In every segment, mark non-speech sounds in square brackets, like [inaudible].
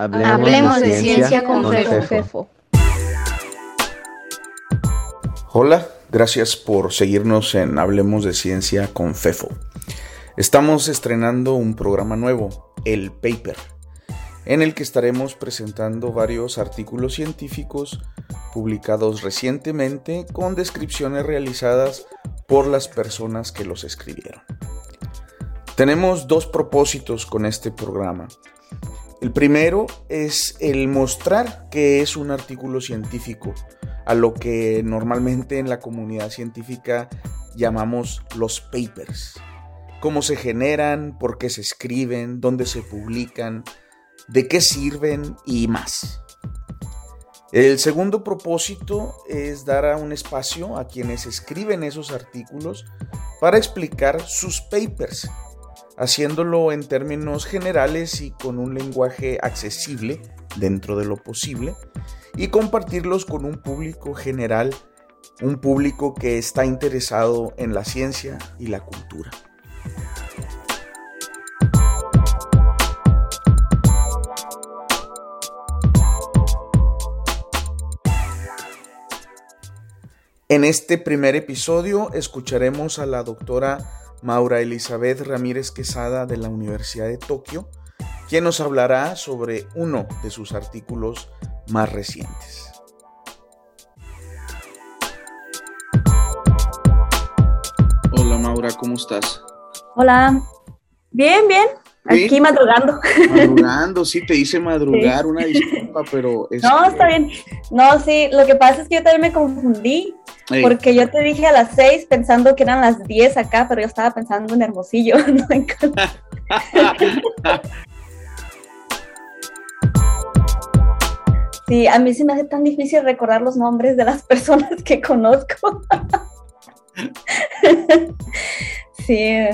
Hablemos, de, ciencia, con, Fefo. Hola, gracias por seguirnos en Hablemos de Ciencia con Fefo. Estamos estrenando un programa nuevo, El Paper, en el que estaremos presentando varios artículos científicos publicados recientemente con descripciones realizadas por las personas que los escribieron. Tenemos dos propósitos con este programa. El primero es el mostrar que es un artículo científico, a lo que normalmente en la comunidad científica llamamos los papers. Cómo se generan, por qué se escriben, dónde se publican, de qué sirven y más. El segundo propósito es dar a un espacio a quienes escriben esos artículos para explicar sus papers, haciéndolo en términos generales y con un lenguaje accesible dentro de lo posible y compartirlos con un público general, un público que está interesado en la ciencia y la cultura. En este primer episodio escucharemos a la doctora Maura Elizabeth Ramírez Quesada de la Universidad de Tokio, quien nos hablará sobre uno de sus artículos más recientes. Hola Maura, ¿cómo estás? Hola, bien, bien, aquí madrugando. Madrugando, sí, te hice [laughs] madrugar, una disculpa, pero... [laughs] No, está bien. No, sí, lo que pasa es que yo también me confundí porque yo te dije a las 6 pensando que eran las 10 acá, pero yo estaba pensando en Hermosillo. [laughs] sí, a mí se me hace tan difícil recordar los nombres de las personas que conozco. sí,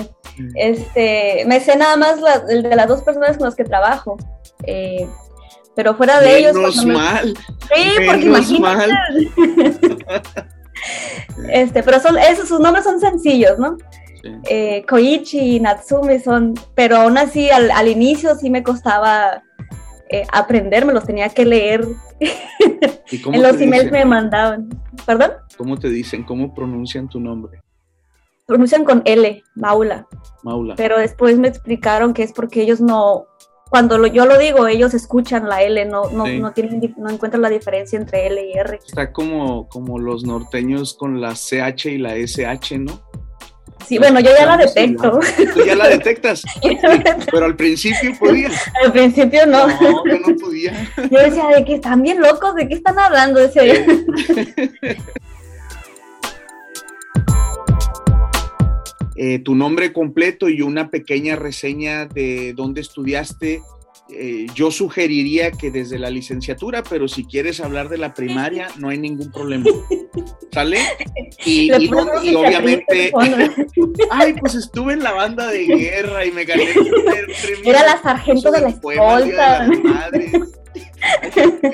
este, me sé nada más el de las dos personas con las que trabajo. Eh, pero fuera de ellos. Menos mal. Sí, porque imagínate. [laughs] Este, pero son, esos, sus nombres son sencillos, ¿no? Eh, Koichi y Natsumi son, pero aún así al, inicio sí me costaba eh, aprenderme, los tenía que leer [laughs] en los emails que me mandaban. ¿Perdón? ¿Cómo te dicen? ¿Cómo pronuncian tu nombre? Pronuncian con L, Maula. Maula. Pero después me explicaron que es porque ellos no, cuando yo lo digo, ellos escuchan la L, no, no, no, tienen, no encuentran la diferencia entre L y R. Está como, como los norteños con la CH y la SH, ¿no? Sí, bueno, yo ya la detecto. Tú ya la [laughs] detectas. [laughs] pero al principio podía. Al principio no. No, yo no podía. Yo decía, de que están bien locos, ¿de qué están hablando? Decía [laughs] Eh, tu nombre completo y una pequeña reseña de dónde estudiaste. Eh, yo sugeriría que desde la licenciatura, pero si quieres hablar de la primaria, [laughs] no hay ningún problema. ¿Sale? Y, [laughs] obviamente, [laughs] ay, pues estuve en la banda de guerra y me gané. Era la sargento de la escolta.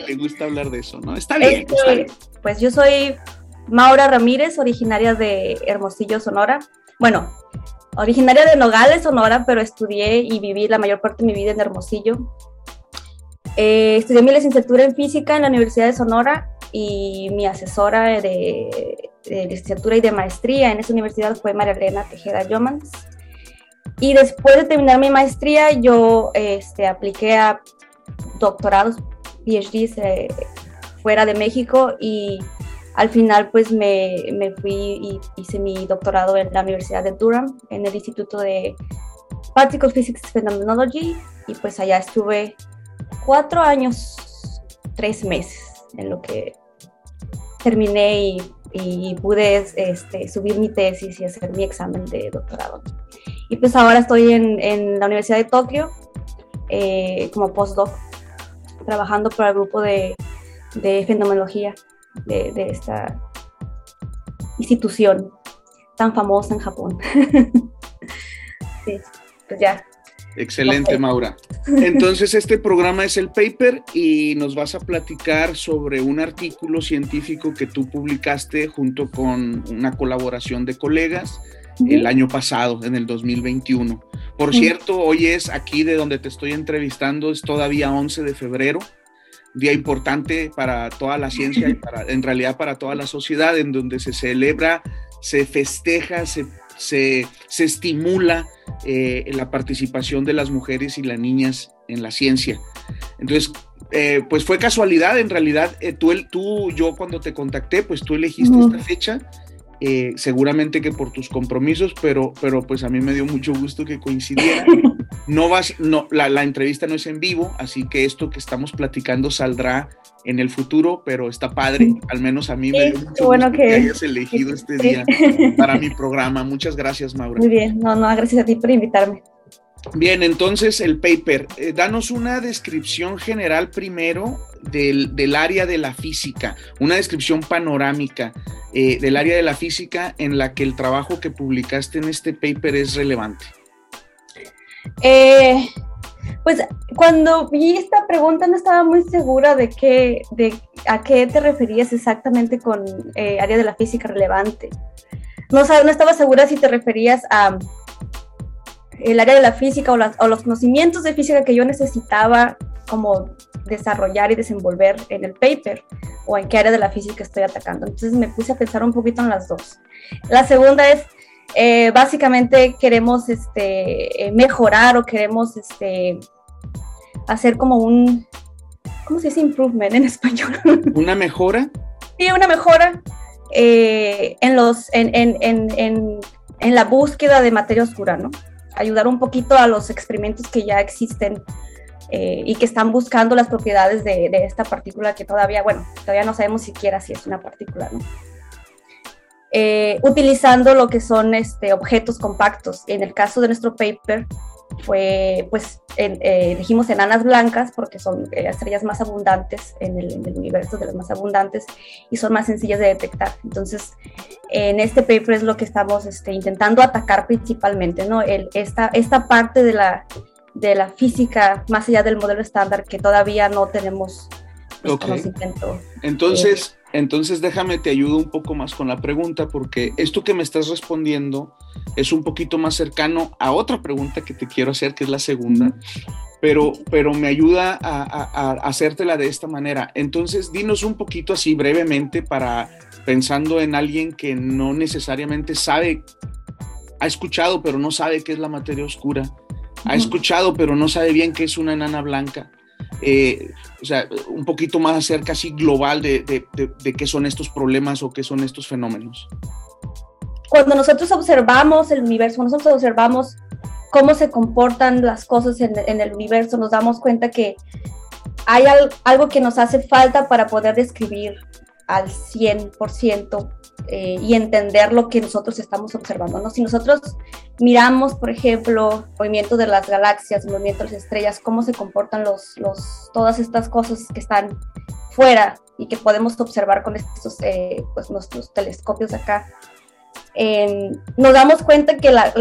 le gusta hablar de eso, ¿no? Está bien, está bien. Pues yo soy Maura Ramírez, originaria de Hermosillo, Sonora. Bueno, originaria de Nogales, Sonora, pero estudié y viví la mayor parte de mi vida en Hermosillo. Eh, estudié mi licenciatura en física en la Universidad de Sonora y mi asesora de, licenciatura y de maestría en esa universidad fue María Elena Tejeda Yomans. Y después de terminar mi maestría, yo este, apliqué a doctorados, PhDs eh, fuera de México y al final pues me, fui y hice mi doctorado en la Universidad de Durham, en el Instituto de Particle Physics Phenomenology, y pues allá estuve cuatro años, tres meses, en lo que terminé y, pude este, subir mi tesis y hacer mi examen de doctorado. Y pues ahora estoy en, la Universidad de Tokio eh, como postdoc, trabajando para el grupo de, de fenomenología de, esta institución tan famosa en Japón. [laughs] sí, pues ya. Excelente, Maura. Entonces, este programa es el paper y nos vas a platicar sobre un artículo científico que tú publicaste junto con una colaboración de colegas el año pasado, en el 2021. Por cierto, hoy es aquí de donde te estoy entrevistando, es todavía 11 de febrero, día importante para toda la ciencia y para, en realidad para toda la sociedad, en donde se celebra, se festeja, se, se, estimula eh, la participación de las mujeres y las niñas en la ciencia. Entonces, eh, pues fue casualidad, en realidad, eh, tú, tú, yo cuando te contacté, pues tú elegiste esta fecha eh, seguramente que por tus compromisos, pero, pero pues a mí me dio mucho gusto que coincidiera. [laughs] No vas, no, la, la, entrevista no es en vivo, así que esto que estamos platicando saldrá en el futuro, pero está padre, al menos a mí me dio mucho bueno gusto que, hayas elegido este día [laughs] para mi programa. Muchas gracias, Maura. Muy bien, no, no, gracias a ti por invitarme. Bien, entonces el paper. Eh, danos una descripción general primero del, del, área de la física, una descripción panorámica eh, del área de la física en la que el trabajo que publicaste en este paper es relevante. Eh, pues cuando vi esta pregunta no estaba muy segura de, qué, de a qué te referías exactamente con área de la física relevante. No, no estaba segura si te referías a el área de la física o, los conocimientos de física que yo necesitaba como desarrollar y desenvolver en el paper o en qué área de la física estoy atacando. Entonces me puse a pensar un poquito en las dos. La segunda es, eh, básicamente queremos este, eh, mejorar o queremos este, hacer como un, ¿cómo se dice improvement en [laughs] español? ¿Una mejora? Sí, una mejora eh, en, los, en, en, en, en la búsqueda de materia oscura, ¿no? ayudar un poquito a los experimentos que ya existen eh, y que están buscando las propiedades de, esta partícula que todavía, bueno, todavía no sabemos siquiera si es una partícula, ¿no? Eh, utilizando lo que son este, objetos compactos. En el caso de nuestro paper, fue, pues, en, eh, elegimos enanas blancas porque son eh, estrellas más abundantes en el, universo, de las más abundantes, y son más sencillas de detectar. Entonces, en este paper es lo que estamos este, intentando atacar principalmente, ¿no? El, esta, esta parte de la, de la física más allá del modelo estándar que todavía no tenemos pues, conocimiento. Entonces, entonces déjame te ayudo un poco más con la pregunta porque esto que me estás respondiendo es un poquito más cercano a otra pregunta que te quiero hacer, que es la segunda, pero, pero me ayuda a, a, hacértela de esta manera. Entonces, dinos un poquito así brevemente para pensando en alguien que no necesariamente sabe, ha escuchado pero no sabe qué es la materia oscura, ha escuchado pero no sabe bien qué es una enana blanca. Eh, o sea, un poquito más acerca así global de, de, qué son estos problemas o qué son estos fenómenos. Cuando nosotros observamos el universo, nosotros observamos cómo se comportan las cosas en, en el universo, nos damos cuenta que hay algo que nos hace falta para poder describir al 100% eh, y entender lo que nosotros estamos observando. ¿no? Si nosotros miramos, por ejemplo, movimiento de las galaxias, movimiento de las estrellas, cómo se comportan los, los, todas estas cosas que están fuera y que podemos observar con estos, eh, pues nuestros telescopios acá, nos damos cuenta que la,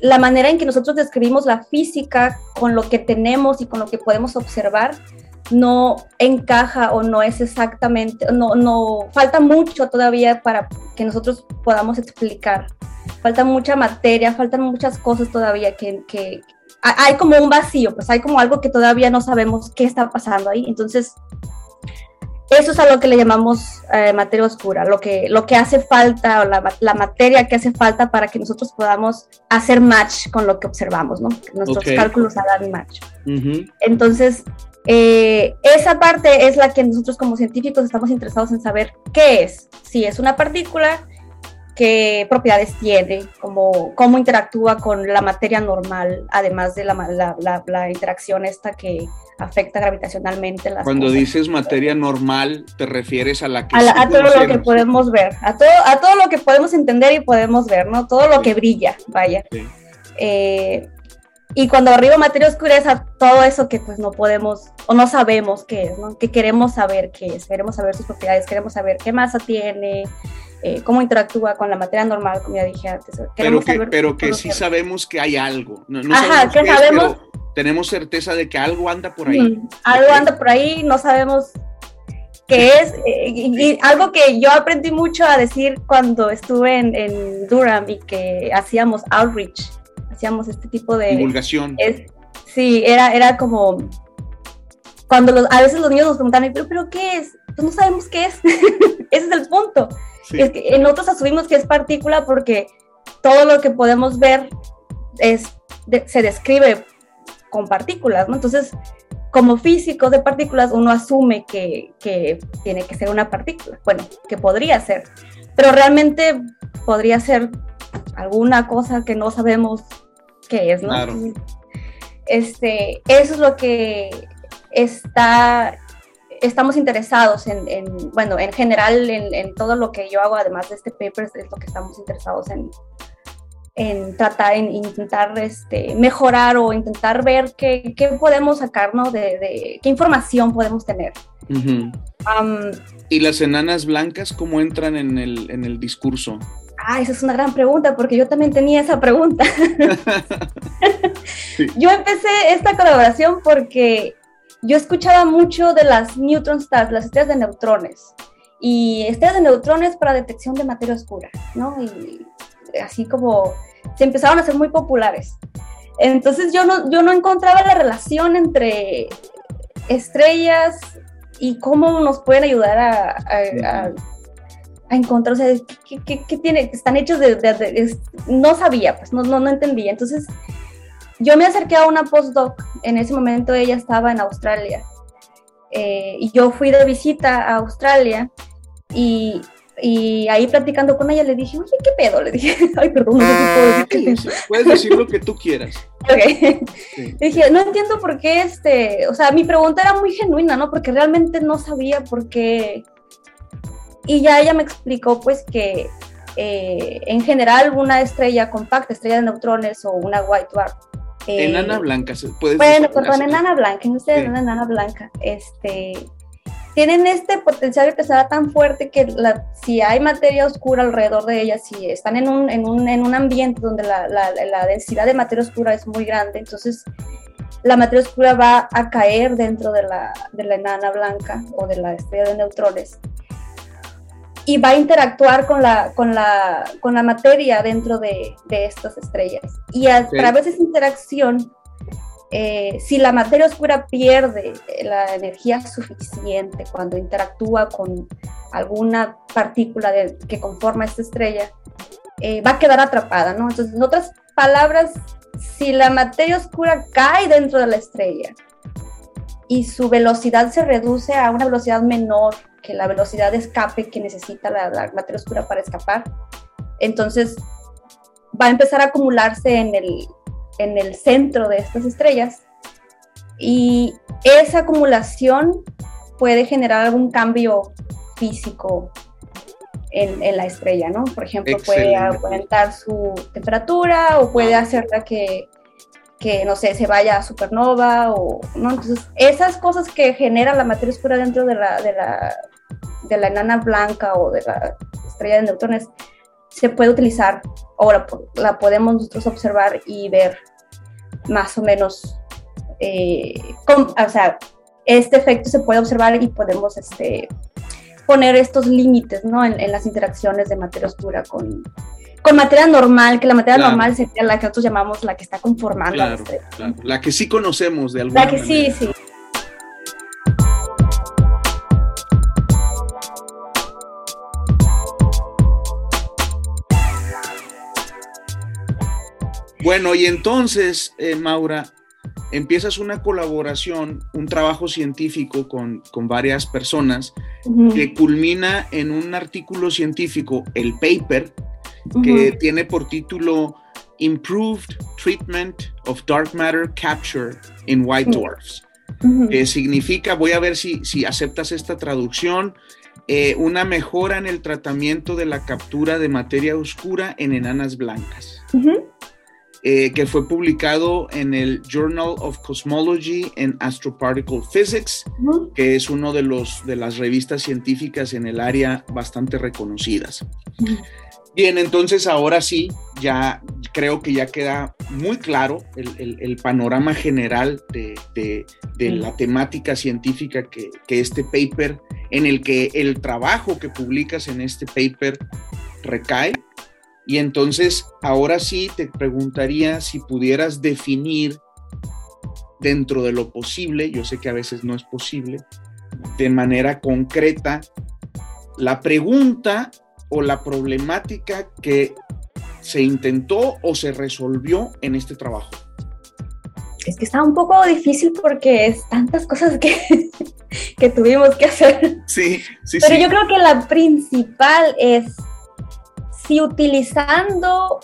la manera en que nosotros describimos la física con lo que tenemos y con lo que podemos observar no encaja o no es exactamente, no, no, falta mucho todavía para que nosotros podamos explicar. Falta mucha materia, faltan muchas cosas todavía que, que hay como un vacío, pues hay como algo que todavía no sabemos qué está pasando ahí. Entonces, eso es a lo que le llamamos eh, materia oscura, lo que, lo que hace falta, o la, la, materia que hace falta para que nosotros podamos hacer match con lo que observamos, ¿no? Que nuestros cálculos hagan match. Entonces, eh, esa parte es la que nosotros como científicos estamos interesados en saber qué es, si es una partícula, qué propiedades tiene, cómo, cómo interactúa con la materia normal, además de la, la, interacción esta que afecta gravitacionalmente las Cuando dices materia normal, te refieres a la que... A, todo lo que podemos ver, a todo, a todo lo que podemos entender y podemos ver, ¿no? Todo lo que brilla, vaya. Eh, y cuando arriba materia oscura es a todo eso que pues no podemos o no sabemos qué es, ¿no? Que queremos saber qué es, queremos saber sus propiedades, queremos saber qué masa tiene, eh, cómo interactúa con la materia normal, como ya dije antes. Pero que, pero que sí sabemos que hay algo. No, Ajá, que sabemos. tenemos certeza de que algo anda por ahí. algo anda por ahí, no sabemos qué es. Eh, y, algo que yo aprendí mucho a decir cuando estuve en, en Durham y que hacíamos outreach hacíamos este tipo de... Divulgación. sí, era, era como... Cuando los, a veces los niños nos preguntan, ¿pero, pero qué es? Pues no sabemos qué es. [laughs] Ese es el punto. Es que nosotros asumimos que es partícula porque todo lo que podemos ver es, se describe con partículas, ¿no? Entonces, como físicos de partículas, uno asume que, que, tiene que ser una partícula. Bueno, que podría ser, pero realmente podría ser alguna cosa que no sabemos qué es, ¿no? Claro. Este, eso es lo que está, estamos interesados en, bueno, en general en, todo lo que yo hago, además de este paper, es lo que estamos interesados en, en tratar, en intentar este, mejorar o intentar ver qué, qué podemos sacar, ¿no? De, qué información podemos tener. ¿Y las enanas blancas cómo entran en el, en el discurso? Ah, esa es una gran pregunta, porque yo también tenía esa pregunta. [laughs] Yo empecé esta colaboración porque yo escuchaba mucho de las neutron stars, las estrellas de neutrones, y estrellas de neutrones para detección de materia oscura, ¿no? Y así como se empezaron a ser muy populares. Entonces yo no, yo no encontraba la relación entre estrellas y cómo nos pueden ayudar a a encontrar, o sea, ¿qué, qué, tiene? Están hechos de, no sabía, pues no, no, no entendía. Entonces, yo me acerqué a una postdoc, en ese momento ella estaba en Australia, eh, y yo fui de visita a Australia, y, y, ahí platicando con ella le dije, oye, ¿qué pedo? Le dije, [laughs] ay, perdón, no sé si puedo decir qué Puedes decir lo que tú quieras. [laughs] Okay. Dije, no entiendo por qué este, o sea, mi pregunta era muy genuina, ¿no? Porque realmente no sabía por qué y ya ella me explicó pues que eh, en general una estrella compacta, estrella de neutrones o una white dwarf. Eh, enana blanca, puedes Bueno, perdón, enana blanca, no sé, una enana blanca, este, tienen este potencial que será tan fuerte que la, si hay materia oscura alrededor de ellas, si están en un, en un, en un ambiente donde la, la, la, densidad de materia oscura es muy grande, entonces la materia oscura va a caer dentro de la, de la enana blanca o de la estrella de neutrones y va a interactuar con la, con la, con la materia dentro de, de estas estrellas. Y a través de esa interacción, eh, si la materia oscura pierde la energía suficiente cuando interactúa con alguna partícula de, que conforma esta estrella, eh, va a quedar atrapada, ¿no? Entonces, en otras palabras, si la materia oscura cae dentro de la estrella y su velocidad se reduce a una velocidad menor que la velocidad de escape que necesita la, materia oscura para escapar. Entonces va a empezar a acumularse en el, en el centro de estas estrellas y esa acumulación puede generar algún cambio físico en, en la estrella, ¿no? Por ejemplo, puede aumentar su temperatura o puede hacerla que, que, no sé, se vaya a supernova o, ¿no? Entonces, esas cosas que generan la materia oscura dentro de la, de la, de la enana blanca o de la estrella de neutrones se puede utilizar o la, podemos nosotros observar y ver más o menos, eh, o sea, este efecto se puede observar y podemos este, poner estos límites ¿no? en, las interacciones de materia oscura con, con materia normal, que la materia normal sería la que nosotros llamamos la que está conformando la estrella. La que sí conocemos de alguna La que sí, sí. Bueno, y entonces, eh, Maura, empiezas una colaboración, un trabajo científico con, varias personas que culmina en un artículo científico, el paper, que tiene por título Improved Treatment of Dark Matter Capture in White Dwarfs. que significa, voy a ver si, si aceptas esta traducción, eh, una mejora en el tratamiento de la captura de materia oscura en enanas blancas. Eh, que fue publicado en el Journal of Cosmology and Astroparticle Physics, que es uno de, los, de las revistas científicas en el área bastante reconocidas. Bien, entonces ahora sí, ya creo que ya queda muy claro el, panorama general de, la temática científica que, que, este paper, en el que el trabajo que publicas en este paper recae. Y entonces, ahora sí te preguntaría si pudieras definir dentro de lo posible, yo sé que a veces no es posible, de manera concreta, la pregunta o la problemática que se intentó o se resolvió en este trabajo. Es que está un poco difícil porque es tantas cosas que, [laughs] que tuvimos que hacer. Sí, sí, Pero yo creo que la principal es si utilizando,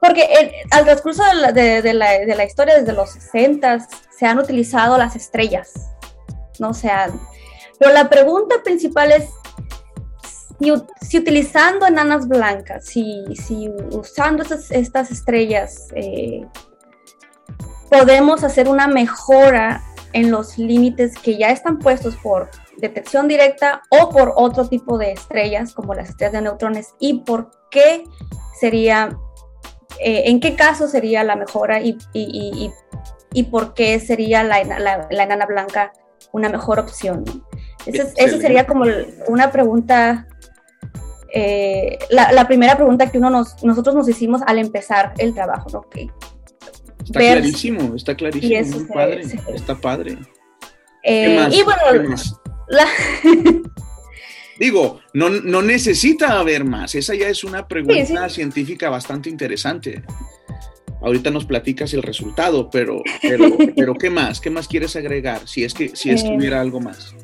porque al transcurso de la, de, la, de la, historia desde los 60 se han utilizado las estrellas, ¿no? se pero la pregunta principal es si, utilizando enanas blancas, si, si usando estas, estrellas, eh, podemos hacer una mejora en los límites que ya están puestos por detección directa o por otro tipo de estrellas, como las estrellas de neutrones, y por qué sería, eh, en qué caso sería la mejora y, y, y, por qué sería la, la, enana blanca una mejor opción. Esa sería como una pregunta eh, la, primera pregunta que uno nos, nosotros nos hicimos al empezar el trabajo, ¿no? está clarísimo, está clarísimo, muy padre, está padre. Eh, y bueno, [laughs] Digo, no, no, necesita haber más, esa ya es una pregunta científica bastante interesante. Ahorita nos platicas el resultado, [laughs] pero, pero, ¿qué más? ¿Qué más quieres agregar? Si es que, si es que eh, hubiera algo más.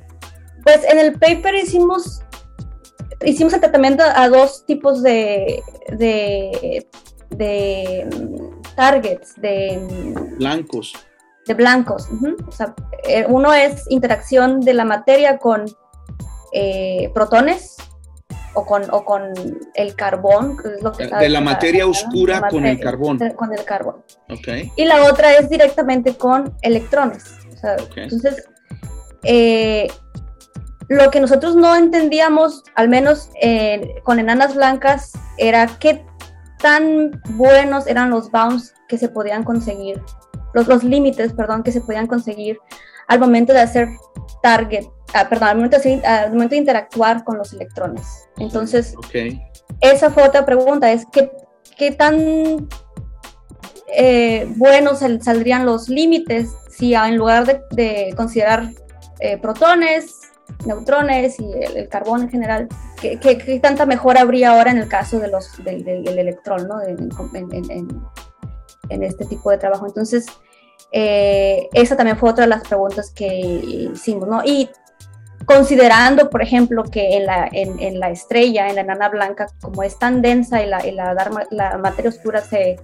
Pues en el paper hicimos hicimos el tratamiento a dos tipos de, de, targets, de blancos. De blancos. Eh, uno es interacción de la materia con eh, protones o con, o con el carbón. de la materia oscura con el carbón. Con el carbón. Y la otra es directamente con electrones. Entonces, eh, lo que nosotros no entendíamos, al menos eh, con enanas blancas, era qué tan buenos eran los bounds que se podían conseguir, los, los límites, perdón, que se podían conseguir al momento de hacer target, ah, perdón, al momento, de, al momento, de, interactuar con los electrones. Entonces, esa fue otra pregunta, es qué, qué tan eh, buenos saldrían los límites si en lugar de, de considerar eh, protones, neutrones y el, carbón en general, ¿qué, ¿qué, tanta mejora habría ahora en el caso de los, del, electrón, ¿no? En, este tipo de trabajo. Entonces, eh, esa también fue otra de las preguntas que hicimos, ¿no? Y considerando, por ejemplo, que en la, en, la estrella, en la enana blanca, como es tan densa y la, y la, la materia oscura se,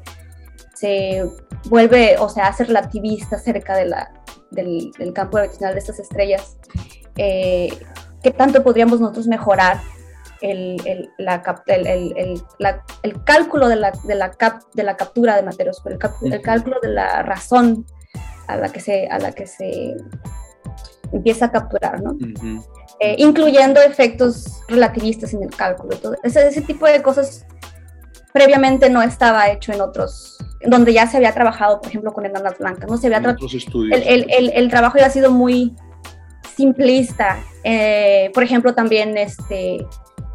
se vuelve o se hace relativista cerca de la, del, del campo gravitacional de estas estrellas, eh, qué tanto podríamos nosotros mejorar el, el, la, el, el cálculo de la, de, la cap, de la captura de materiales, el, cálculo de la razón a la que se, a la que se empieza a capturar, ¿no? Eh, incluyendo efectos relativistas en el cálculo. Todo. Ese, ese tipo de cosas previamente no estaba hecho en otros, donde ya se había trabajado, por ejemplo, con enanas blancas, ¿no? Se había el, el, el, el, trabajo ya ha sido muy simplista. Eh, por ejemplo, también este,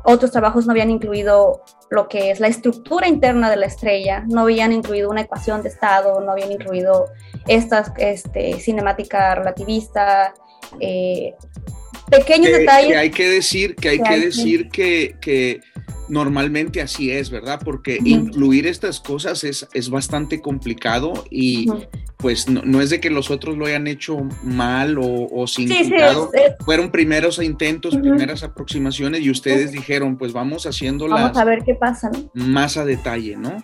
otros trabajos no habían incluido lo que es la estructura interna de la estrella, no habían incluido una ecuación de estado, no habían incluido esta este, cinemática relativista, eh, pequeños detalles. Que hay que decir que hay que, decir que, que normalmente así es, ¿verdad? Porque incluir estas cosas es, es bastante complicado y pues no, es de que los otros lo hayan hecho mal o, sin cuidado. Fueron primeros intentos, primeras aproximaciones y ustedes dijeron, pues vamos haciéndolas. Vamos a ver qué pasa, Más a detalle, ¿no?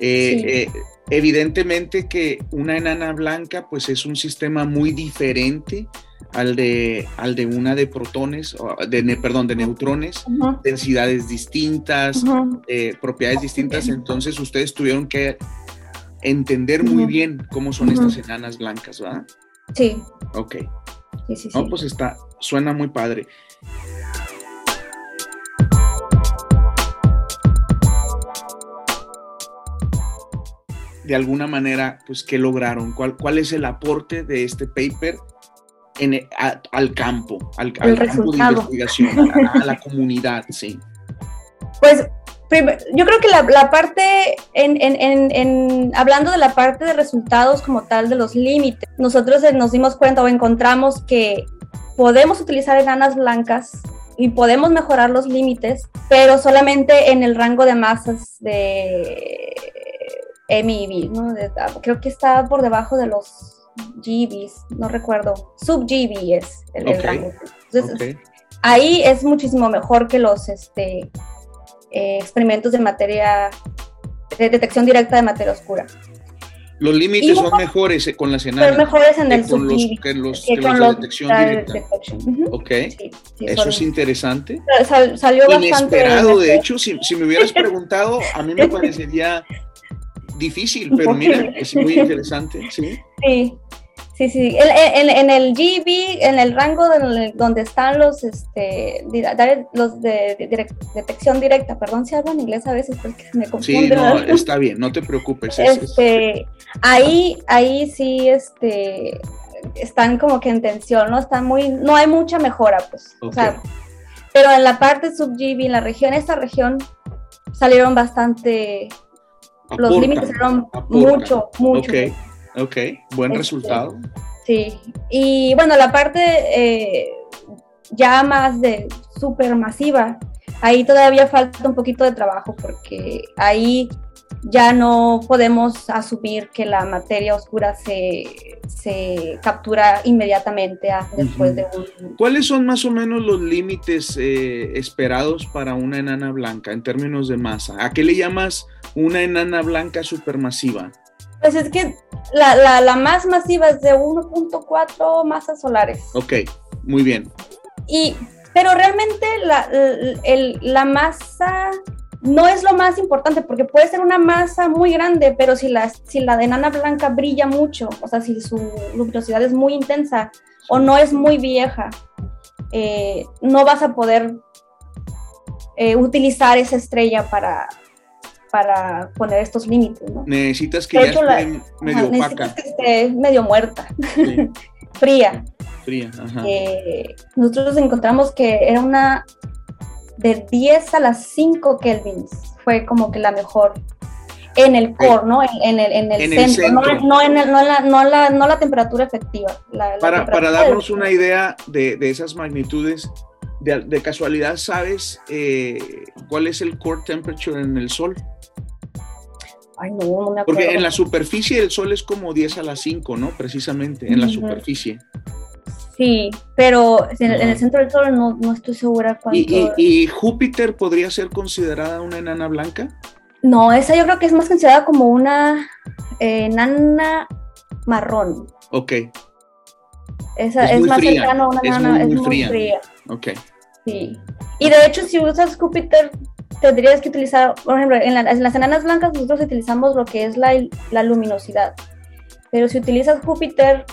Eh, eh, evidentemente que una enana blanca pues es un sistema muy diferente al de, al de una de protones, de, perdón, de neutrones, densidades distintas, eh, propiedades distintas, entonces ustedes tuvieron que entender muy bien cómo son estas enanas blancas, ¿verdad? Sí. Ok. Sí, sí, no, pues está, suena muy padre. De alguna manera, pues, ¿qué lograron? ¿Cuál, cuál es el aporte de este paper en, al campo, al, campo de investigación, a, la comunidad, sí? Pues yo creo que la, parte, en, hablando de la parte de resultados como tal de los límites, nosotros nos dimos cuenta o encontramos que podemos utilizar enanas blancas y podemos mejorar los límites, pero solamente en el rango de masas de MIB, ¿no? creo que está por debajo de los GBs, no recuerdo, sub-GB es el, rango. Entonces, ahí es muchísimo mejor que los este, eh, experimentos de materia, de detección directa de materia oscura. Los límites son mejores eh, con las enanas. Son mejores en el con los, que los, que los de detección directa. Ok, eso es interesante. salió Inesperado, de hecho, si, si, me hubieras [laughs] preguntado, a mí me parecería difícil, [laughs] pero mira, es muy [laughs] interesante. Sí. Sí, Sí, sí, en, en, el GB, en el rango donde están los, este, los de, detección directa, perdón si hablo en inglés a veces porque me confunde. Sí, no, está bien, no te preocupes. Este, ahí, ahí sí, este, están como que en tensión, ¿no? Están muy, no hay mucha mejora, pues. O sea, pero en la parte sub-GB, en la región, esta región, salieron bastante, los límites salieron mucho, mucho. Ok, buen este, resultado. Sí, y bueno, la parte eh, ya más de súper masiva, ahí todavía falta un poquito de trabajo porque ahí ya no podemos asumir que la materia oscura se, captura inmediatamente después de un... ¿Cuáles son más o menos los límites eh, esperados para una enana blanca en términos de masa? ¿A qué le llamas una enana blanca supermasiva? Pues es que la, la, más masiva es de 1.4 masas solares. Ok, muy bien. Y, pero realmente la, la masa no es lo más importante porque puede ser una masa muy grande, pero si la, si la de enana blanca brilla mucho, o sea, si su luminosidad es muy intensa o no es muy vieja, eh, no vas a poder eh, utilizar esa estrella para, para poner estos límites, ¿no? Necesitas que ya esté medio opaca. que esté medio muerta, [laughs] fría. Fría, ajá. Eh, nosotros encontramos que era una de 10 a las 5 kelvins, fue como que la mejor en el core, ¿no? En, el, en el, centro, No, en no, la, no, la, no, la, temperatura efectiva. para, para, darnos una idea de, de esas magnitudes, de, de, casualidad, ¿sabes eh, cuál es el core temperature en el Sol? Ay, no, no me. Porque en la superficie el Sol es como 10 a las 5, ¿no? Precisamente, en la superficie. Sí, pero en, el centro del Sol no, no estoy segura cuánto. ¿Y, ¿Y, Júpiter podría ser considerada una enana blanca? No, esa yo creo que es más considerada como una enana marrón. Ok. Esa es, más cercana a una enana, es muy, fría. Ok. Sí. Y de hecho, si usas Júpiter tendrías que utilizar, por ejemplo, en, las enanas blancas nosotros utilizamos lo que es la, la, luminosidad, pero si utilizas Júpiter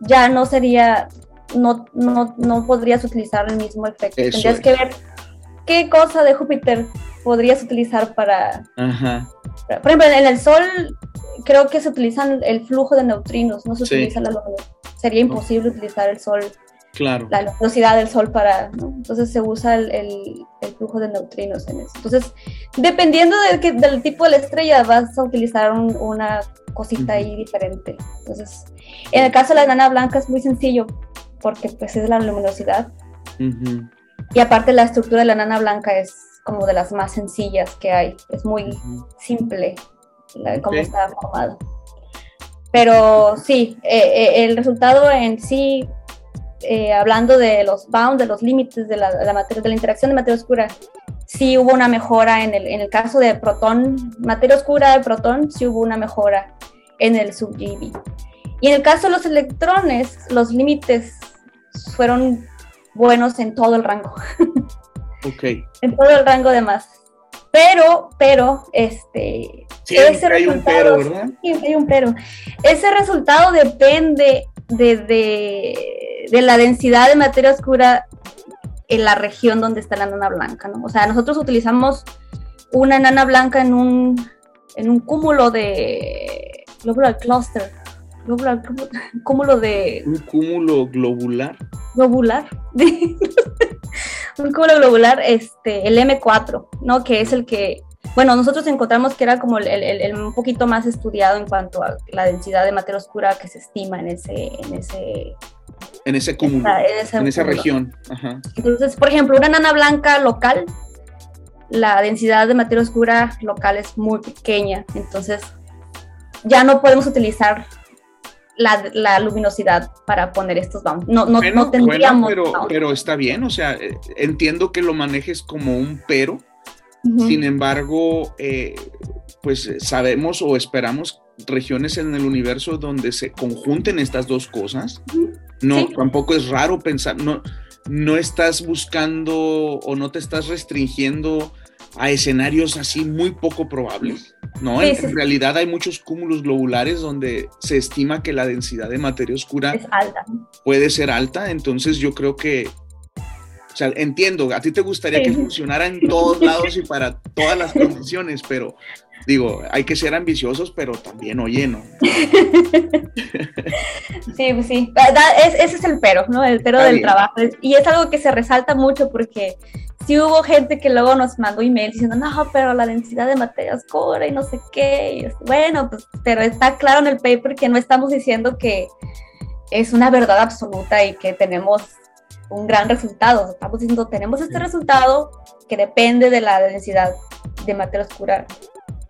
ya no sería, no, no, no podrías utilizar el mismo efecto. Tendrías que ver qué cosa de Júpiter podrías utilizar para... por ejemplo, en el Sol creo que se utilizan el flujo de neutrinos, no se utiliza la luminosidad. Sería imposible utilizar el Sol Claro. la velocidad del Sol para, Entonces se usa el, el, flujo de neutrinos en eso. Entonces, dependiendo del, del tipo de la estrella, vas a utilizar una cosita ahí diferente. Entonces, en el caso de la enana blanca es muy sencillo, porque pues es la luminosidad. Y aparte la estructura de la enana blanca es como de las más sencillas que hay. Es muy simple cómo está formado. Pero sí, eh, eh, el resultado en sí eh, hablando de los bounds, de los límites de la, materia, de la interacción de materia oscura, sí hubo una mejora en el, en el caso de protón, materia oscura de protón, sí hubo una mejora en el sub-GeV. Y en el caso de los electrones, los límites fueron buenos en todo el rango. Ok. en todo el rango de más. Pero, pero, este... ese hay un pero, ¿verdad? Sí, hay un pero. Ese resultado depende de, de, la densidad de materia oscura en la región donde está la enana blanca, ¿no? O sea, nosotros utilizamos una enana blanca en un, en un cúmulo de globular cluster, globular, cúmulo de... Un cúmulo globular. Globular. [laughs] un cúmulo globular, este, el M4, ¿no? Que es el que bueno, nosotros encontramos que era como el, un poquito más estudiado en cuanto a la densidad de materia oscura que se estima en ese, en ese en ese cúmulo, en, esa región. Entonces, por ejemplo, una nana blanca local, la densidad de materia oscura local es muy pequeña, entonces ya no podemos utilizar la, luminosidad para poner estos bounds. No, no, no tendríamos. pero, pero está bien, o sea, eh, entiendo que lo manejes como un pero. Sin embargo, eh, pues sabemos o esperamos regiones en el universo donde se conjunten estas dos cosas. No, tampoco es raro pensar, no, no estás buscando o no te estás restringiendo a escenarios así muy poco probables. No, en, realidad hay muchos cúmulos globulares donde se estima que la densidad de materia oscura puede ser alta, entonces yo creo que, o sea, entiendo, a ti te gustaría que funcionara en todos lados y para todas las condiciones, pero digo, hay que ser ambiciosos, pero también, oye, ¿no? [laughs] sí, pues sí, ese es el pero, ¿no? El pero del trabajo. Y es algo que se resalta mucho porque sí hubo gente que luego nos mandó email diciendo, no, pero la densidad de materia oscura y no sé qué. bueno, pues, pero está claro en el paper que no estamos diciendo que es una verdad absoluta y que tenemos un gran resultado. Estamos diciendo, tenemos este resultado que depende de la densidad de materia oscura.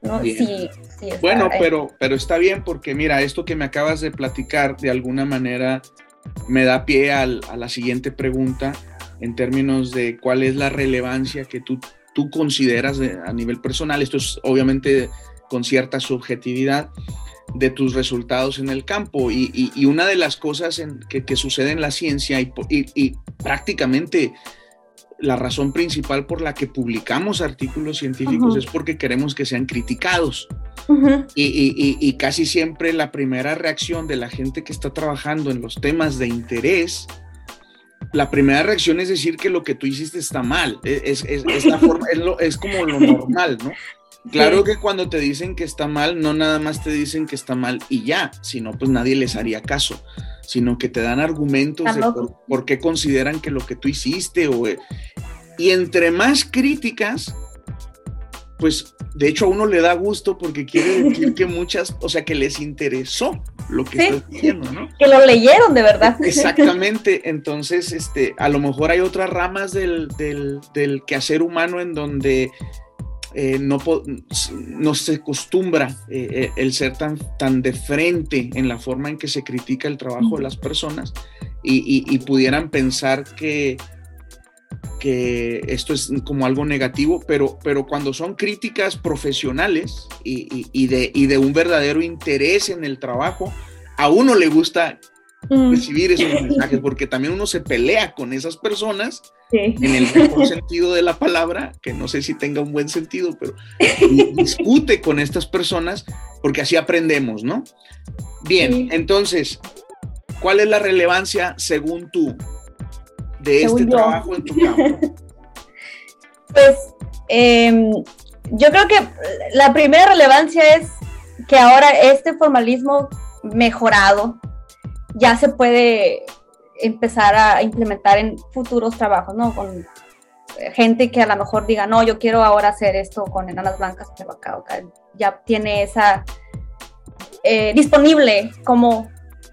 ¿no? Sí, sí bueno, pero, pero está bien porque mira, esto que me acabas de platicar de alguna manera me da pie a la siguiente pregunta en términos de cuál es la relevancia que tú, tú consideras a nivel personal. Esto es obviamente con cierta subjetividad de tus resultados en el campo. Y, una de las cosas que, sucede en la ciencia y, prácticamente la razón principal por la que publicamos artículos científicos es porque queremos que sean criticados. y, casi siempre la primera reacción de la gente que está trabajando en los temas de interés la primera reacción es decir que lo que tú hiciste está mal. E, es, la forma, es, como lo normal, ¿no? Claro que cuando te dicen que está mal, no nada más te dicen que está mal y ya, sino pues nadie les haría caso, sino que te dan argumentos de por, qué consideran que lo que tú hiciste o... Y entre más críticas, pues de hecho a uno le da gusto porque quiere [laughs] decir que muchas, o sea, que les interesó lo que estás diciendo, ¿no? Que lo leyeron de verdad. Exactamente, entonces, este, a lo mejor hay otras ramas del, del, quehacer humano en donde eh, no, no, se acostumbra eh, eh, el ser tan, tan de frente en la forma en que se critica el trabajo de las personas y pudieran pensar que que esto es como algo negativo, pero, pero cuando son críticas profesionales y, de, de, un verdadero interés en el trabajo, a uno le gusta mm. recibir esos [laughs] mensajes, porque también uno se pelea con esas personas en el mejor sentido de la palabra, que no sé si tenga un buen sentido, pero discute con estas personas porque así aprendemos, ¿no? Bien, entonces, ¿cuál es la relevancia según tú de este trabajo en tu campo? [laughs] Pues em, yo creo que la primera relevancia es que ahora este formalismo mejorado ya se puede empezar a implementar en futuros trabajos, ¿no? Con gente que a lo mejor diga, no, yo quiero ahora hacer esto con enanas blancas, pero acá, ya tiene esa eh, disponible como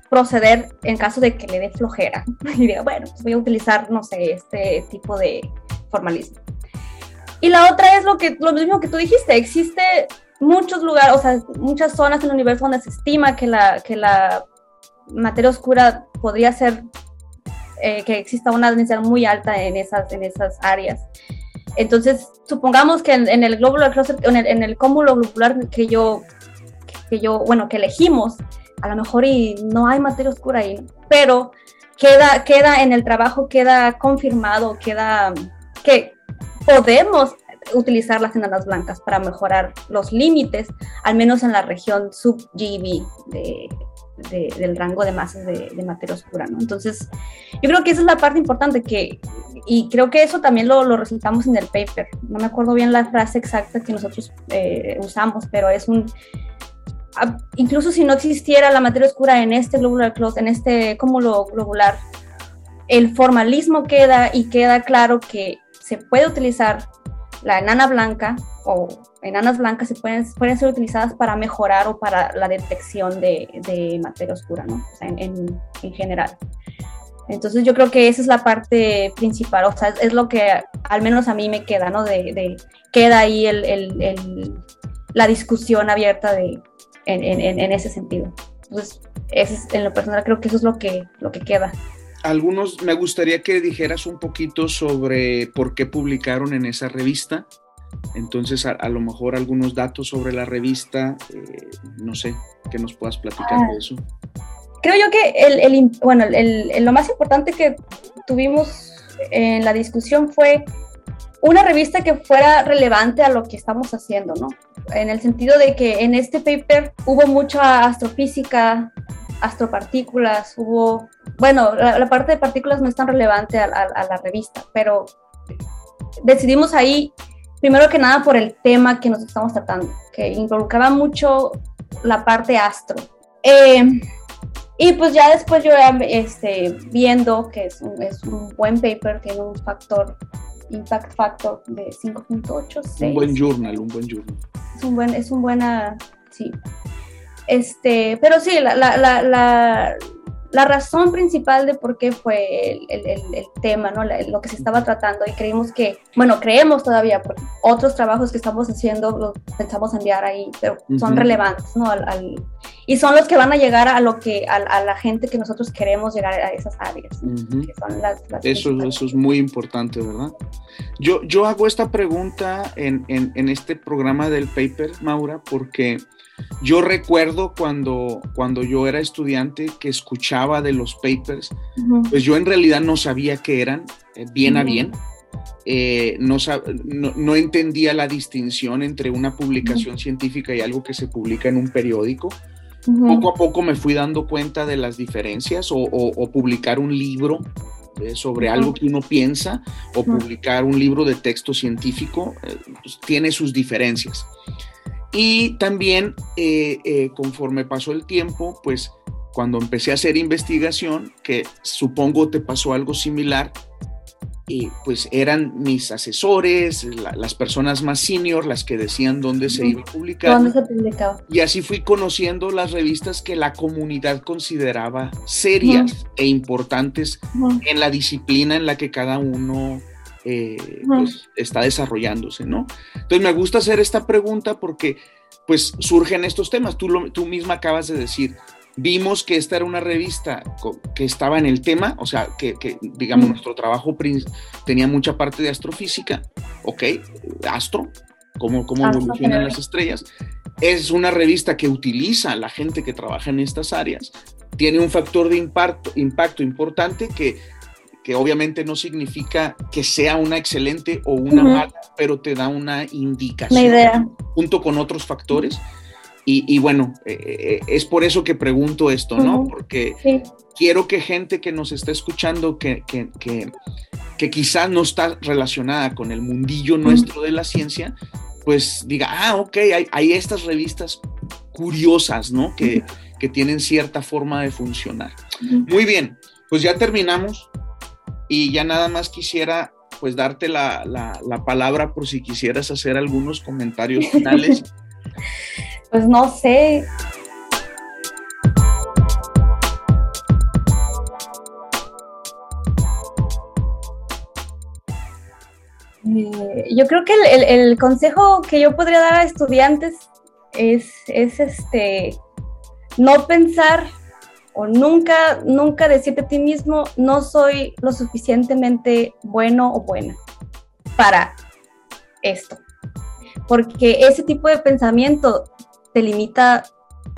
proceder en caso de que le dé flojera [laughs] y diga, bueno, pues voy a utilizar, no sé, este tipo de formalismo. Y la otra es lo, que, lo mismo que tú dijiste, existe muchos lugares, o sea, muchas zonas en el universo donde se estima que la, que la materia oscura podría ser, eh, que exista una densidad muy alta en esas, en esas áreas. Entonces, supongamos que en, el globular cluster, en el, en el cúmulo globular que yo, que yo, bueno, que elegimos, a lo mejor y no hay materia oscura ahí, pero queda, queda en el trabajo, queda confirmado, queda que podemos utilizar las enanas blancas para mejorar los límites, al menos en la región sub-GB del rango de masas de, materia oscura, ¿no? Entonces, yo creo que esa es la parte importante que, y creo que eso también lo, lo resultamos en el paper, no me acuerdo bien la frase exacta que nosotros eh, usamos, pero es un, incluso si no existiera la materia oscura en este globular cloth, en este cúmulo globular, el formalismo queda y queda claro que se puede utilizar la enana blanca o enanas blancas se pueden, pueden ser utilizadas para mejorar o para la detección de, de materia oscura, ¿no? O sea, en, en, en, general. Entonces yo creo que esa es la parte principal, o sea, es lo que al menos a mí me queda, ¿no? De, de queda ahí el, el, el, la discusión abierta de, en, en, ese sentido. Entonces, es, en lo personal creo que eso es lo que, lo que queda algunos, me gustaría que dijeras un poquito sobre por qué publicaron en esa revista. Entonces, a, lo mejor algunos datos sobre la revista, eh, no sé, que nos puedas platicar de eso. Creo yo que el, el bueno, el, lo más importante que tuvimos en la discusión fue una revista que fuera relevante a lo que estamos haciendo, ¿no? En el sentido de que en este paper hubo mucha astrofísica, astropartículas, hubo, bueno, la, parte de partículas no es tan relevante a, la revista, pero decidimos ahí, primero que nada, por el tema que nos estamos tratando, que involucraba mucho la parte astro. Eh, y pues ya después yo este, viendo que es un, buen paper, tiene un factor, impact factor de 5.86. Un buen journal, un buen journal. Es un buen, es un buena, sí, este, pero sí, la, la, la, la, razón principal de por qué fue el, el, el tema, ¿no? lo que se estaba tratando y creímos que, bueno, creemos todavía, por otros trabajos que estamos haciendo los pensamos enviar ahí, pero son relevantes, ¿no? Al, y son los que van a llegar a lo que, a, a la gente que nosotros queremos llegar a esas áreas. que son las, eso, eso es muy importante, ¿verdad? Yo, yo hago esta pregunta en, en, en este programa del paper, Maura, porque yo recuerdo cuando, cuando yo era estudiante que escuchaba de los papers, pues yo en realidad no sabía qué eran, eh, bien a bien. Eh, no, no, entendía la distinción entre una publicación científica y algo que se publica en un periódico. Poco a poco me fui dando cuenta de las diferencias o, publicar un libro eh, sobre algo que uno piensa o publicar un libro de texto científico pues tiene sus diferencias. Y también eh, eh, conforme pasó el tiempo, pues cuando empecé a hacer investigación, que supongo te pasó algo similar, y pues eran mis asesores, las personas más senior, las que decían dónde se iba a publicar. ¿Dónde se publicaba? Y así fui conociendo las revistas que la comunidad consideraba serias e importantes en la disciplina en la que cada uno eh, pues, está desarrollándose, ¿no? Entonces me gusta hacer esta pregunta porque pues surgen estos temas. Tú, lo, tú misma acabas de decir, vimos que esta era una revista que estaba en el tema, o sea, que, digamos, nuestro trabajo tenía mucha parte de astrofísica, ok, astro, cómo, cómo evolucionan las estrellas. Es una revista que utiliza la gente que trabaja en estas áreas, tiene un factor de impacto, impacto importante que que obviamente no significa que sea una excelente o una mala, pero te da una indicación junto con otros factores. Y, bueno, eh, eh, es por eso que pregunto esto, ¿no? Porque quiero que gente que nos está escuchando, que, que, que, quizás no está relacionada con el mundillo nuestro de la ciencia, pues diga, ah, ok, hay, hay estas revistas curiosas, ¿no? Que, que tienen cierta forma de funcionar. Muy bien, pues ya terminamos. Y ya nada más quisiera pues darte la, la, palabra por si quisieras hacer algunos comentarios [laughs] finales. pues no sé. Eh, yo creo que el, el, consejo que yo podría dar a estudiantes es, es este no pensar o nunca, nunca decirte a ti mismo, no soy lo suficientemente bueno o buena para esto. Porque ese tipo de pensamiento te limita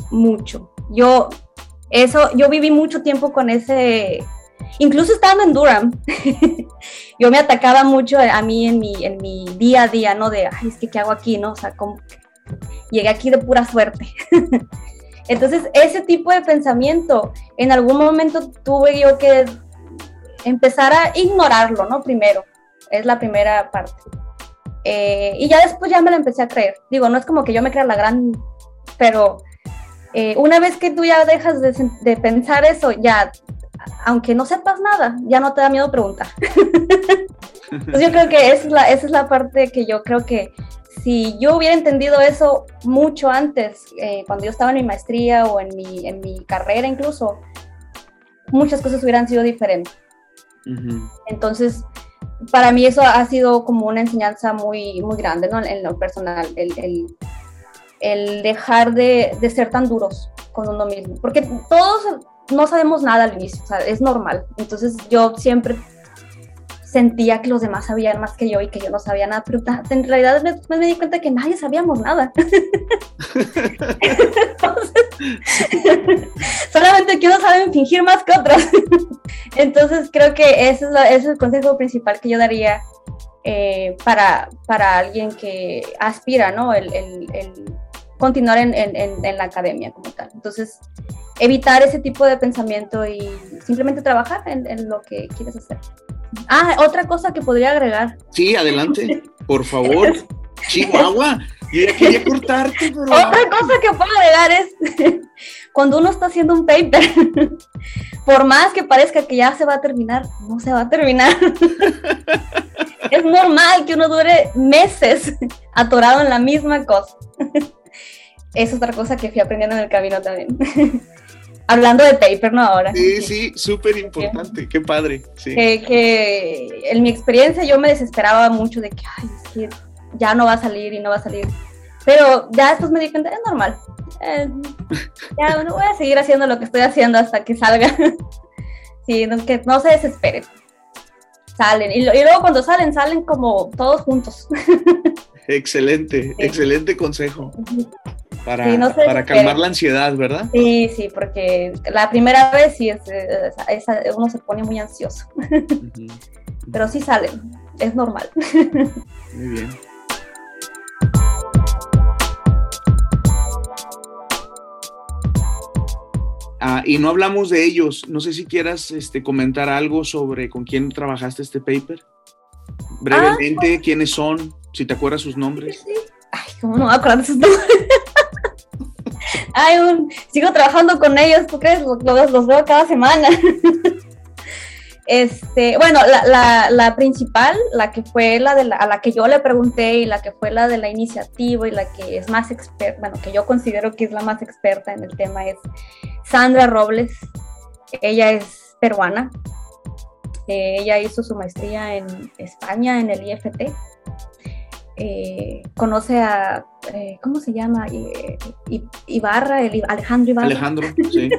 mucho. Yo, eso, yo viví mucho tiempo con ese, incluso estando en Durham, [laughs] yo me atacaba mucho a mí en mi, en mi día a día, ¿no? De, ay, es que, ¿qué hago aquí, no? O sea, como, llegué aquí de pura suerte. [laughs] Entonces, ese tipo de pensamiento, en algún momento tuve yo que empezar a ignorarlo, ¿no? Primero, es la primera parte. Eh, y ya después ya me la empecé a creer. Digo, no es como que yo me crea la gran, pero eh, una vez que tú ya dejas de, pensar eso, ya aunque no sepas nada, ya no te da miedo preguntar. [laughs] Pues yo creo que esa es, la, esa es la parte que yo creo que si yo hubiera entendido eso mucho antes, eh, cuando yo estaba en mi maestría o en mi, en mi carrera incluso, muchas cosas hubieran sido diferentes. Entonces, para mí eso ha sido como una enseñanza muy, muy grande ¿no? en lo personal, el, el, el dejar de, de, ser tan duros con uno mismo, porque todos no sabemos nada al inicio, o sea, es normal. Entonces yo siempre sentía que los demás sabían más que yo y que yo no sabía nada, pero en realidad me, me di cuenta que nadie sabíamos nada. [laughs] [laughs] solamente que unos saben fingir más que otros. [laughs] Entonces creo que ese es, el consejo principal que yo daría eh, para, para alguien que aspira, ¿no? El, continuar en, en, la academia como tal. Entonces, evitar ese tipo de pensamiento y simplemente trabajar en lo que quieres hacer. Ah, otra cosa que podría agregar. Sí, adelante, por favor. [laughs] Chihuahua, yo ya quería cortarte, pero... Otra cosa que puedo agregar es [laughs] cuando uno está haciendo un paper, [laughs] por más que parezca que ya se va a terminar, no se va a terminar. es normal que uno dure meses atorado en la misma cosa. es otra cosa que fui aprendiendo en el camino también. Hablando de paper, ¿no? Ahora. Sí, sí, súper importante, qué padre. Sí. Que, en mi experiencia yo me desesperaba mucho de que, ay, es que ya no va a salir y no va a salir. Pero ya después me di cuenta, es normal. Eh, ya no voy a seguir haciendo lo que estoy haciendo hasta que salga. [laughs] sí, no, que no se desesperen. Salen. Y, y luego cuando salen, salen como todos juntos. [laughs] excelente, excelente consejo para, para calmar la ansiedad, ¿verdad? Sí, sí, porque la primera vez sí es, uno se pone muy ansioso. [laughs] Pero sí salen, es normal. Muy bien. Ah, y no hablamos de ellos. No sé si quieras este, comentar algo sobre con quién trabajaste este paper. Brevemente, ah, quiénes son, si te acuerdas sus nombres. Sí, Ay, ¿cómo no me acuerdo sus nombres? Sigo trabajando con ellos, ¿tú crees? Los, veo cada semana. [laughs] Este, bueno, la, la, principal, la que fue la de la, a la que yo le pregunté y la que fue la de la iniciativa y la que es más experta, bueno, que yo considero que es la más experta en el tema es Sandra Robles. Ella es peruana. Eh, ella hizo su maestría en España, en el IFT. Eh, conoce a, eh, ¿cómo se llama? Ibarra, el, Alejandro Ibarra. Alejandro, [laughs] sí.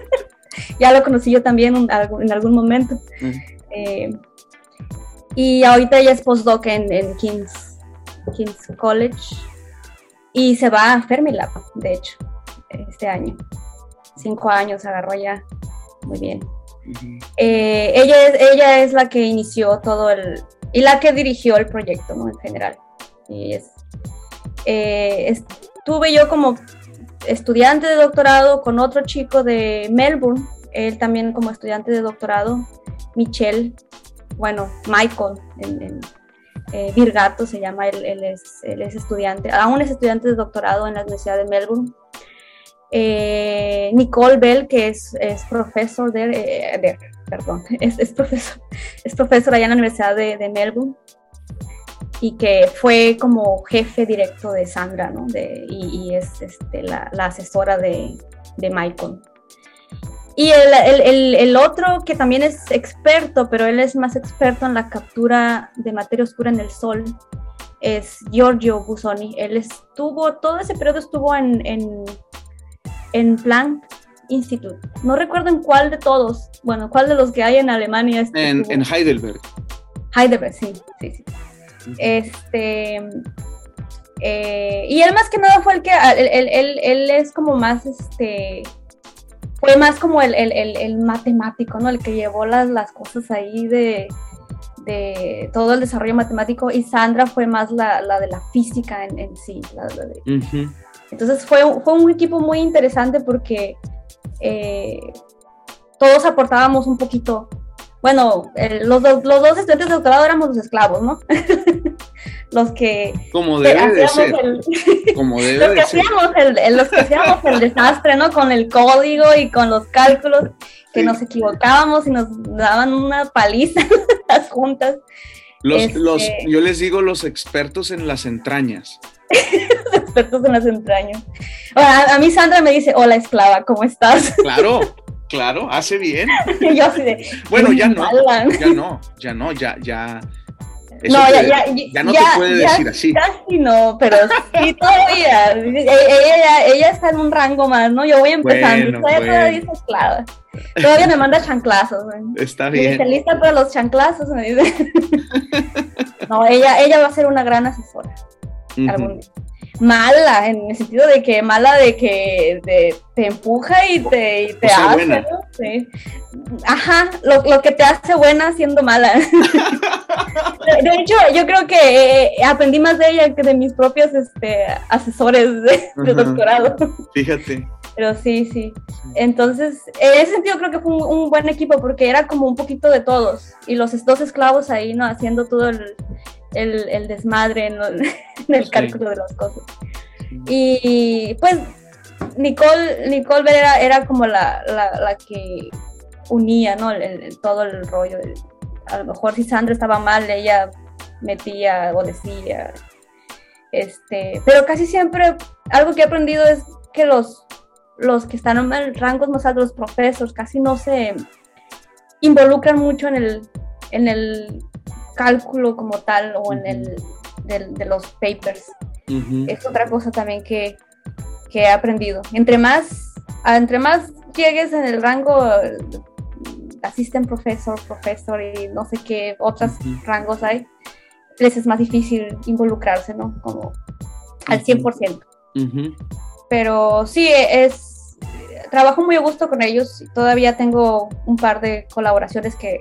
ya lo conocí yo también en algún momento. Eh, y ahorita ella es postdoc en, en King's, King's College y se va a Fermilab, de hecho, este año. Cinco años agarró ya. Muy bien. ella, es, ella es la que inició todo el, y la que dirigió el proyecto, ¿no? En general. Y es, eh, estuve yo como estudiante de doctorado con otro chico de Melbourne, él también como estudiante de doctorado, Michelle, bueno, Michael, en, eh, Virgato se llama, él, es, él, es, estudiante, aún es estudiante de doctorado en la Universidad de Melbourne. Eh, Nicole Bell, que es, es profesor de, perdón, [laughs] es, es, profesor, es profesor allá en la Universidad de, de Melbourne y que fue como jefe directo de Sandra, ¿no? De, y, es este, la, la, asesora de, de Michael. Y el, el, el, otro que también es experto, pero él es más experto en la captura de materia oscura en el sol, es Giorgio Busoni. Él estuvo, todo ese periodo estuvo en, en, en Planck Institute. No recuerdo en cuál de todos, bueno, cuál de los que hay en Alemania. En, en Heidelberg. Heidelberg, sí, sí, sí. Este. Eh, y él más que nada fue el que. Él, es como más este. Fue más como el, matemático, ¿no? El que llevó las, las cosas ahí de, de todo el desarrollo matemático. Y Sandra fue más la, de la física en, sí. Entonces fue, fue un equipo muy interesante porque eh, todos aportábamos un poquito bueno, los, los, dos estudiantes de doctorado éramos los esclavos, ¿no? [laughs] los que como debe de ser. [laughs] como [laughs] debe los que hacíamos el, los que hacíamos el desastre no con el código y con los cálculos que nos equivocábamos y nos daban una paliza las juntas. Los, los, este yo les digo los expertos en las entrañas. Los expertos en las entrañas. A, a mí Sandra me dice hola esclava cómo estás claro Claro, hace bien. [laughs] yo así de, bueno, ya no, ya no, ya no, ya, ya, no, ya, ya, ya, no te puede decir así. Casi no, pero sí todavía. ella, ella, está en un rango más, ¿no? Yo voy empezando. todavía, dice esclava. Todavía me manda chanclazos. Está bien. Dice, lista para los chanclazos, me dice. [laughs] no, ella, ella va a ser una gran asesora. Algún día mala, en el sentido de que mala de que te empuja y te, y te hace, ¿no? sí. Ajá, lo, lo, que te hace buena siendo mala. [laughs] de, hecho, yo creo que eh, aprendí más de ella que de mis propios este, asesores de, doctorado. Fíjate. Pero sí, sí. Entonces, en ese sentido creo que fue un, un, buen equipo porque era como un poquito de todos. Y los dos esclavos ahí, ¿no? Haciendo todo el, el, el desmadre [laughs] en, el cálculo de las cosas. Y pues Nicole, Nicole era, era como la, la, la, que unía ¿no? El, todo el rollo. a lo mejor si Sandra estaba mal, ella metía o decía. Este, pero casi siempre algo que he aprendido es que los, los que están en rangos más altos, los profesores, casi no se involucran mucho en el, en el cálculo como tal o en el de, los papers. Es otra cosa también que, que, he aprendido. Entre más, entre más llegues en el rango assistant profesor, profesor y no sé qué otros rangos hay, les es más difícil involucrarse, ¿no? Como al 100%. Pero sí, es, trabajo muy a gusto con ellos. Todavía tengo un par de colaboraciones que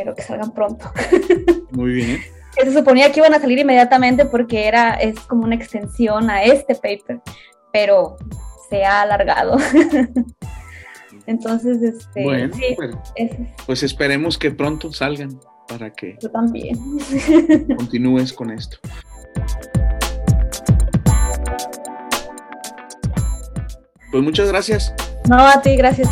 espero que salgan pronto. [laughs] Muy bien. Se suponía que iban a salir inmediatamente porque era, es como una extensión a este paper, pero se ha alargado. [laughs] Entonces, este, bueno, pues esperemos que pronto salgan para que Yo también. [laughs] continúes con esto. Pues muchas gracias. No, a ti, gracias.